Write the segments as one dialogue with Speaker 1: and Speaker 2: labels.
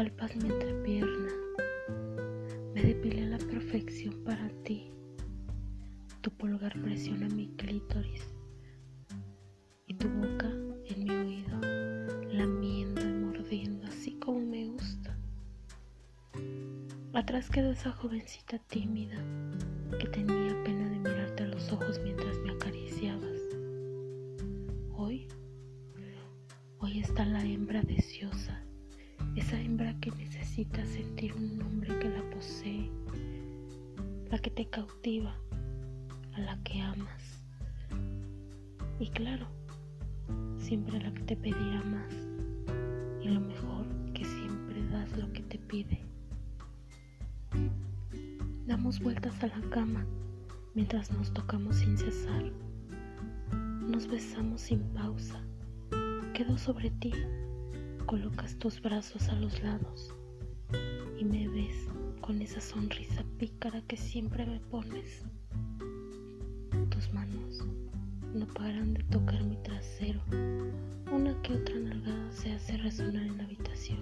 Speaker 1: palpas mi entrepierna. Me depilé la perfección para ti. Tu pulgar presiona mi clítoris y tu boca en mi oído, lamiendo y mordiendo así como me gusta. Atrás quedó esa jovencita tímida que tenía pena de mirarte a los ojos mientras me acariciabas. Hoy, hoy está la hembra deseosa esa hembra que necesita sentir un hombre que la posee, la que te cautiva, a la que amas. Y claro, siempre la que te pedirá más. Y lo mejor que siempre das lo que te pide. Damos vueltas a la cama mientras nos tocamos sin cesar. Nos besamos sin pausa. Quedo sobre ti, colocas tus brazos a los lados y me ves con esa sonrisa pícara que siempre me pones. Tus manos no paran de tocar mi trasero. Una que otra nalgada se hace resonar en la habitación.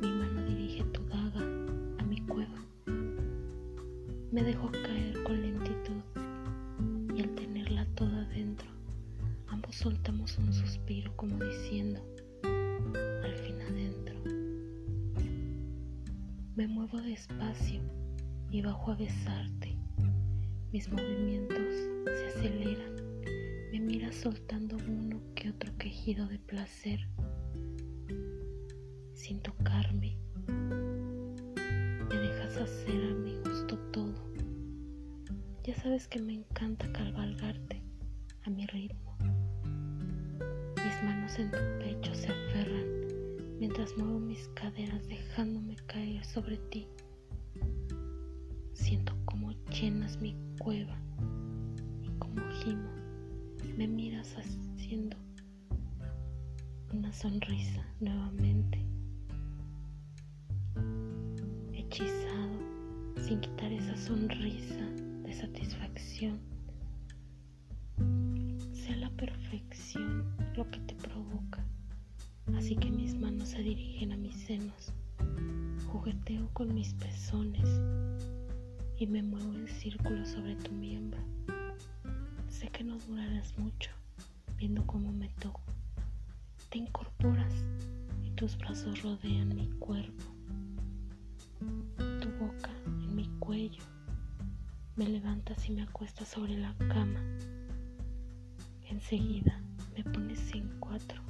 Speaker 1: Mi mano dirige tu daga a mi cueva. Me dejo caer con lentitud y al tenerla toda dentro, ambos soltamos un suspiro como diciendo, Me muevo despacio y bajo a besarte. Mis movimientos se aceleran. Me miras soltando uno que otro quejido de placer sin tocarme. Me dejas hacer a mi gusto todo. Ya sabes que me encanta cabalgarte a mi ritmo. Mis manos en tu pecho se aferran mientras muevo mis caderas dejándome caer sobre ti. Siento como llenas mi cueva y como gimo me miras haciendo una sonrisa nuevamente. Hechizado sin quitar esa sonrisa de satisfacción. Sea la perfección lo que te provoca. Así que mis manos se dirigen a mis senos. Jugueteo con mis pezones y me muevo en círculo sobre tu miembro. Sé que no durarás mucho viendo cómo me toco. Te incorporas y tus brazos rodean mi cuerpo, tu boca en mi cuello. Me levantas y me acuestas sobre la cama. Enseguida me pones en cuatro.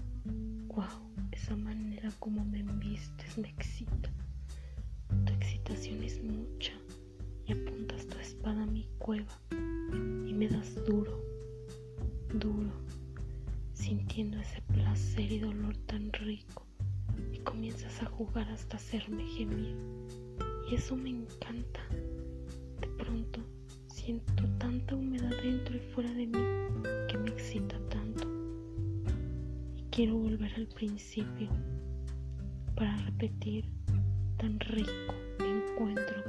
Speaker 1: Como me envistes me excita. Tu excitación es mucha y apuntas tu espada a mi cueva y me das duro, duro, sintiendo ese placer y dolor tan rico y comienzas a jugar hasta hacerme gemir y eso me encanta. De pronto siento tanta humedad dentro y fuera de mí que me excita tanto y quiero volver al principio para repetir tan rico encuentro.